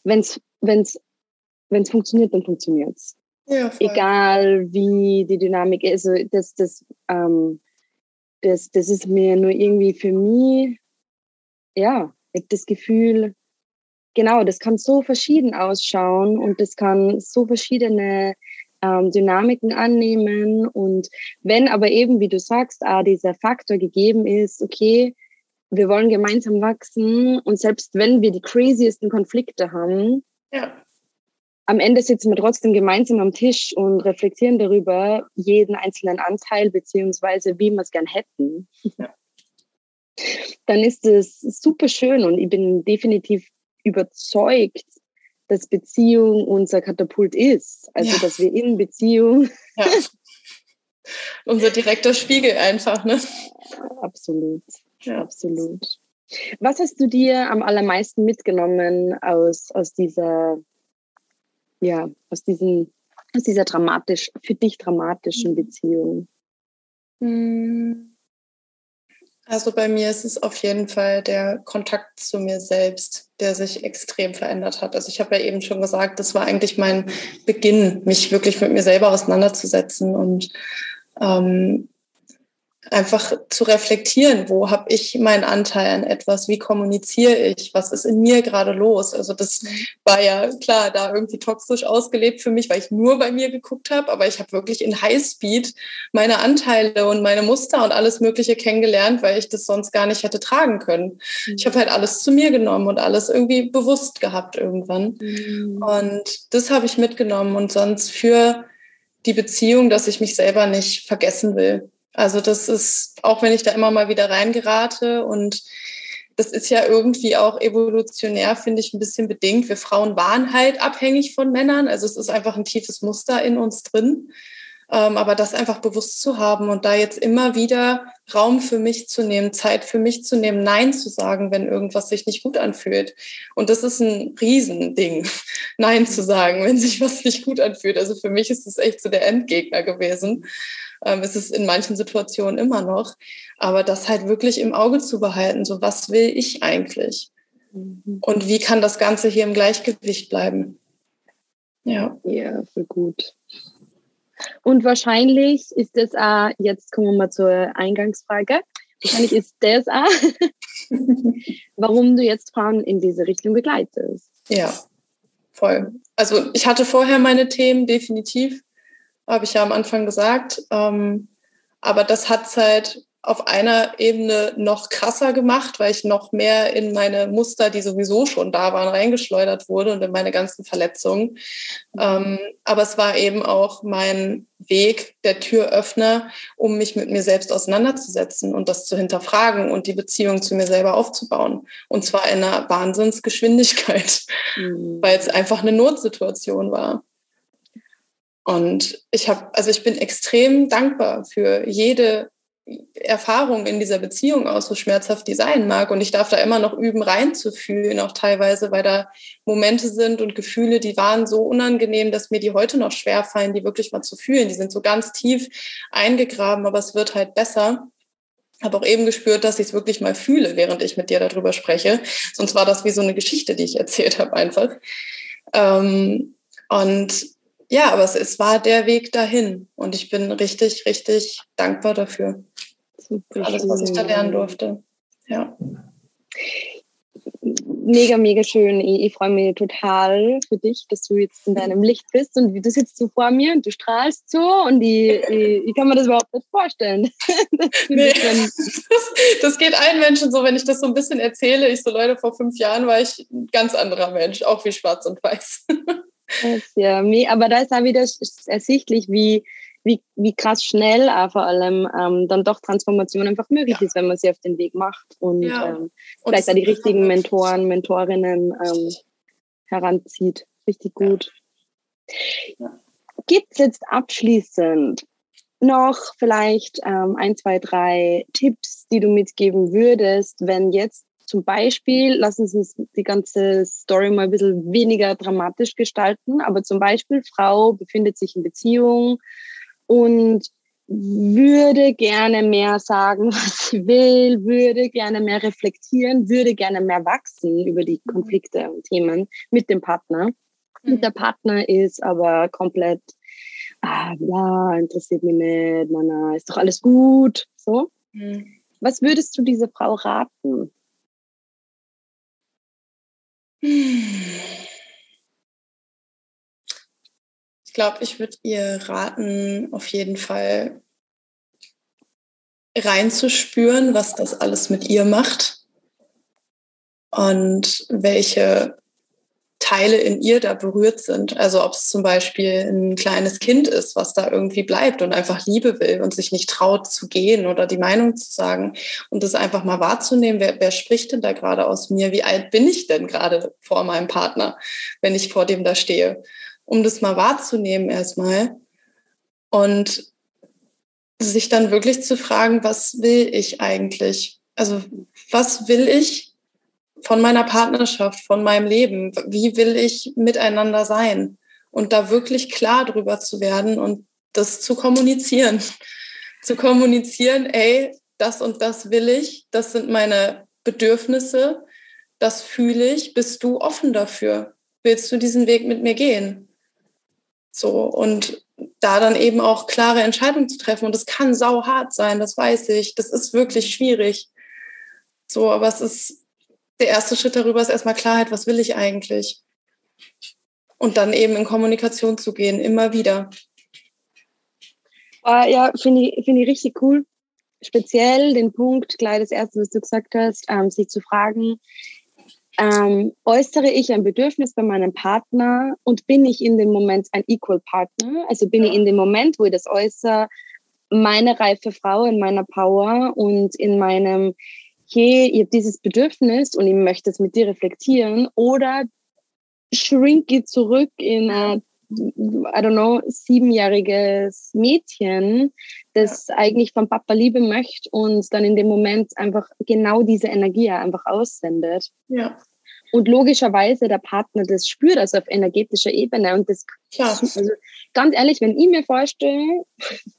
wenn es wenn's, wenn's funktioniert, dann funktioniert's. Ja, Egal wie die Dynamik ist. Also das, das, ähm, das, das ist mir nur irgendwie für mich, ja, ich habe das Gefühl, genau, das kann so verschieden ausschauen und das kann so verschiedene ähm, Dynamiken annehmen. Und wenn aber eben, wie du sagst, ah, dieser Faktor gegeben ist, okay, wir wollen gemeinsam wachsen und selbst wenn wir die craziesten Konflikte haben, ja am Ende sitzen wir trotzdem gemeinsam am Tisch und reflektieren darüber jeden einzelnen Anteil beziehungsweise wie wir es gern hätten. Ja. Dann ist es super schön und ich bin definitiv überzeugt, dass Beziehung unser Katapult ist. Also, ja. dass wir in Beziehung. Ja. unser direkter Spiegel einfach, ne? Absolut. Ja. Absolut. Was hast du dir am allermeisten mitgenommen aus, aus dieser ja, aus, diesen, aus dieser dramatisch, für dich dramatischen Beziehung? Hm. Also bei mir ist es auf jeden Fall der Kontakt zu mir selbst, der sich extrem verändert hat. Also ich habe ja eben schon gesagt, das war eigentlich mein Beginn, mich wirklich mit mir selber auseinanderzusetzen und ähm, einfach zu reflektieren, wo habe ich meinen Anteil an etwas, wie kommuniziere ich, was ist in mir gerade los. Also das mhm. war ja klar, da irgendwie toxisch ausgelebt für mich, weil ich nur bei mir geguckt habe, aber ich habe wirklich in Highspeed meine Anteile und meine Muster und alles Mögliche kennengelernt, weil ich das sonst gar nicht hätte tragen können. Mhm. Ich habe halt alles zu mir genommen und alles irgendwie bewusst gehabt irgendwann. Mhm. Und das habe ich mitgenommen und sonst für die Beziehung, dass ich mich selber nicht vergessen will. Also das ist, auch wenn ich da immer mal wieder reingerate und das ist ja irgendwie auch evolutionär, finde ich, ein bisschen bedingt. Wir Frauen waren halt abhängig von Männern. Also es ist einfach ein tiefes Muster in uns drin. Ähm, aber das einfach bewusst zu haben und da jetzt immer wieder Raum für mich zu nehmen, Zeit für mich zu nehmen, Nein zu sagen, wenn irgendwas sich nicht gut anfühlt. Und das ist ein Riesending, Nein zu sagen, wenn sich was nicht gut anfühlt. Also für mich ist das echt so der Endgegner gewesen. Ähm, ist es in manchen Situationen immer noch. Aber das halt wirklich im Auge zu behalten, so was will ich eigentlich? Mhm. Und wie kann das Ganze hier im Gleichgewicht bleiben? Ja. Ja, voll gut. Und wahrscheinlich ist das auch, jetzt kommen wir mal zur Eingangsfrage, wahrscheinlich ist das auch, warum du jetzt Frauen in diese Richtung begleitest. Ja, voll. Also ich hatte vorher meine Themen definitiv, habe ich ja am Anfang gesagt, ähm, aber das hat halt auf einer Ebene noch krasser gemacht, weil ich noch mehr in meine Muster, die sowieso schon da waren, reingeschleudert wurde und in meine ganzen Verletzungen. Ähm, aber es war eben auch mein Weg, der Türöffner, um mich mit mir selbst auseinanderzusetzen und das zu hinterfragen und die Beziehung zu mir selber aufzubauen. Und zwar in einer Wahnsinnsgeschwindigkeit, mhm. weil es einfach eine Notsituation war. Und ich habe, also ich bin extrem dankbar für jede Erfahrung in dieser Beziehung auch so schmerzhaft die sein mag. Und ich darf da immer noch üben, reinzufühlen, auch teilweise, weil da Momente sind und Gefühle, die waren so unangenehm, dass mir die heute noch schwer fallen, die wirklich mal zu fühlen. Die sind so ganz tief eingegraben, aber es wird halt besser. Habe auch eben gespürt, dass ich es wirklich mal fühle, während ich mit dir darüber spreche. Sonst war das wie so eine Geschichte, die ich erzählt habe, einfach. Ähm, und ja, aber es, es war der Weg dahin und ich bin richtig, richtig dankbar dafür. Super alles, was ich da lernen durfte. Ja. Mega, mega schön. Ich, ich freue mich total für dich, dass du jetzt in deinem Licht bist und du sitzt so vor mir und du strahlst so und ich, ich, ich kann mir das überhaupt nicht vorstellen. das, nee, das, das, geht allen Menschen so, wenn ich das so ein bisschen erzähle. Ich so, Leute, vor fünf Jahren war ich ein ganz anderer Mensch, auch wie schwarz und weiß. Ja, aber da ist auch wieder ersichtlich, wie, wie, wie krass schnell auch vor allem ähm, dann doch Transformation einfach möglich ja. ist, wenn man sie auf den Weg macht und, ja. ähm, und vielleicht auch die richtigen Mentoren, Mentorinnen ähm, heranzieht. Richtig gut. Ja. Gibt es jetzt abschließend noch vielleicht ähm, ein, zwei, drei Tipps, die du mitgeben würdest, wenn jetzt zum Beispiel, lassen Sie uns die ganze Story mal ein bisschen weniger dramatisch gestalten, aber zum Beispiel, Frau befindet sich in Beziehung und würde gerne mehr sagen, was sie will, würde gerne mehr reflektieren, würde gerne mehr wachsen über die mhm. Konflikte und Themen mit dem Partner. Mhm. Und der Partner ist aber komplett, ah, bla, interessiert mich nicht, na, na, ist doch alles gut, so. Mhm. Was würdest du dieser Frau raten? Ich glaube, ich würde ihr raten, auf jeden Fall reinzuspüren, was das alles mit ihr macht und welche Teile in ihr da berührt sind. Also ob es zum Beispiel ein kleines Kind ist, was da irgendwie bleibt und einfach Liebe will und sich nicht traut zu gehen oder die Meinung zu sagen und das einfach mal wahrzunehmen, wer, wer spricht denn da gerade aus mir? Wie alt bin ich denn gerade vor meinem Partner, wenn ich vor dem da stehe? Um das mal wahrzunehmen erstmal und sich dann wirklich zu fragen, was will ich eigentlich? Also was will ich von meiner Partnerschaft, von meinem Leben. Wie will ich miteinander sein? Und da wirklich klar drüber zu werden und das zu kommunizieren. Zu kommunizieren, ey, das und das will ich, das sind meine Bedürfnisse, das fühle ich. Bist du offen dafür? Willst du diesen Weg mit mir gehen? So, und da dann eben auch klare Entscheidungen zu treffen. Und das kann sau hart sein, das weiß ich. Das ist wirklich schwierig. So, aber es ist der erste Schritt darüber ist erstmal Klarheit, was will ich eigentlich? Und dann eben in Kommunikation zu gehen, immer wieder. Uh, ja, finde ich, find ich richtig cool. Speziell den Punkt, gleich das erste, was du gesagt hast, ähm, sich zu fragen, ähm, äußere ich ein Bedürfnis bei meinem Partner und bin ich in dem Moment ein Equal Partner? Also bin ja. ich in dem Moment, wo ich das äußere, meine reife Frau in meiner Power und in meinem okay, ich habe dieses Bedürfnis und ich möchte es mit dir reflektieren oder schrinke zurück in ein, I don't know, siebenjähriges Mädchen, das ja. eigentlich vom Papa Liebe möchte und dann in dem Moment einfach genau diese Energie einfach aussendet. Ja. Und logischerweise der Partner das spürt, also auf energetischer Ebene. Und das, Klar. also ganz ehrlich, wenn ich mir vorstelle,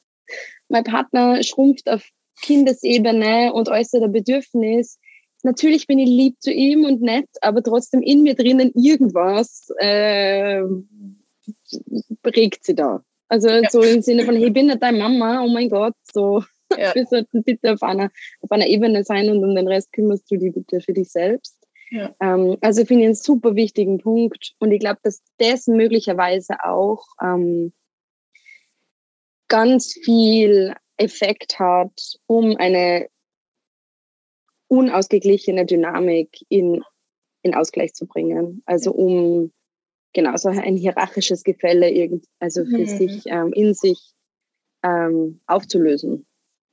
mein Partner schrumpft auf Kindesebene und äußere Bedürfnis. Natürlich bin ich lieb zu ihm und nett, aber trotzdem in mir drinnen irgendwas äh, regt sie da. Also ja. so im Sinne von, hey, ich bin nicht deine Mama, oh mein Gott, so ja. wir sollten bitte auf einer, auf einer Ebene sein und um den Rest kümmerst du dich bitte für dich selbst. Ja. Ähm, also finde ich einen super wichtigen Punkt und ich glaube, dass das möglicherweise auch ähm, ganz viel Effekt hat, um eine unausgeglichene Dynamik in, in Ausgleich zu bringen. Also um genau so ein hierarchisches Gefälle irgend, also für mhm. sich ähm, in sich ähm, aufzulösen.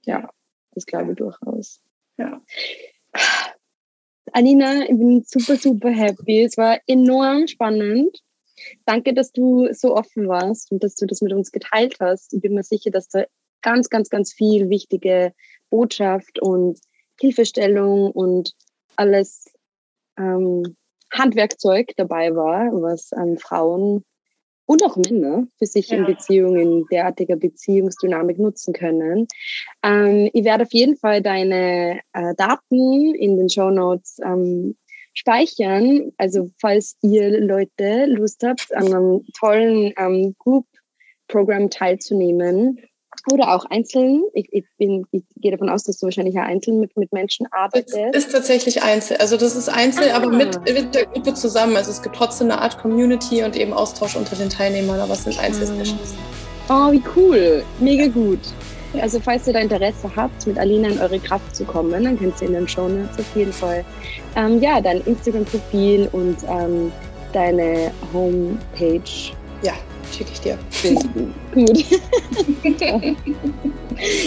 Ja, das glaube ich durchaus. Ja. Anina, ich bin super, super happy. Es war enorm spannend. Danke, dass du so offen warst und dass du das mit uns geteilt hast. Ich bin mir sicher, dass da ganz, ganz, ganz viel wichtige Botschaft und Hilfestellung und alles ähm, Handwerkzeug dabei war, was ähm, Frauen und auch Männer für sich ja. in Beziehungen, derartiger Beziehungsdynamik nutzen können. Ähm, ich werde auf jeden Fall deine äh, Daten in den Show Notes ähm, speichern. Also falls ihr Leute Lust habt, an einem tollen ähm, Group-Programm teilzunehmen, oder auch einzeln. Ich, ich, bin, ich gehe davon aus, dass du wahrscheinlich ja einzeln mit, mit Menschen arbeitest. Es ist tatsächlich einzeln. Also das ist einzeln, ah. aber mit, mit der Gruppe zusammen. Also es gibt trotzdem eine Art Community und eben Austausch unter den Teilnehmern, aber es sind Einzelsessions. Oh, wie cool. Mega gut. Also falls ihr da Interesse habt, mit Alina in eure Kraft zu kommen, dann könnt ihr in den Show Notes auf jeden Fall ähm, ja, dein Instagram-Profil und ähm, deine Homepage ja schicke ich dir. Gut.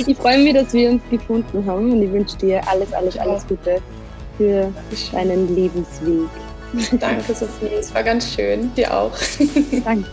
ich freue mich, dass wir uns gefunden haben und ich wünsche dir alles, alles, alles Gute für deinen Lebensweg. Danke, Sophie. Es war ganz schön. Dir auch. Danke.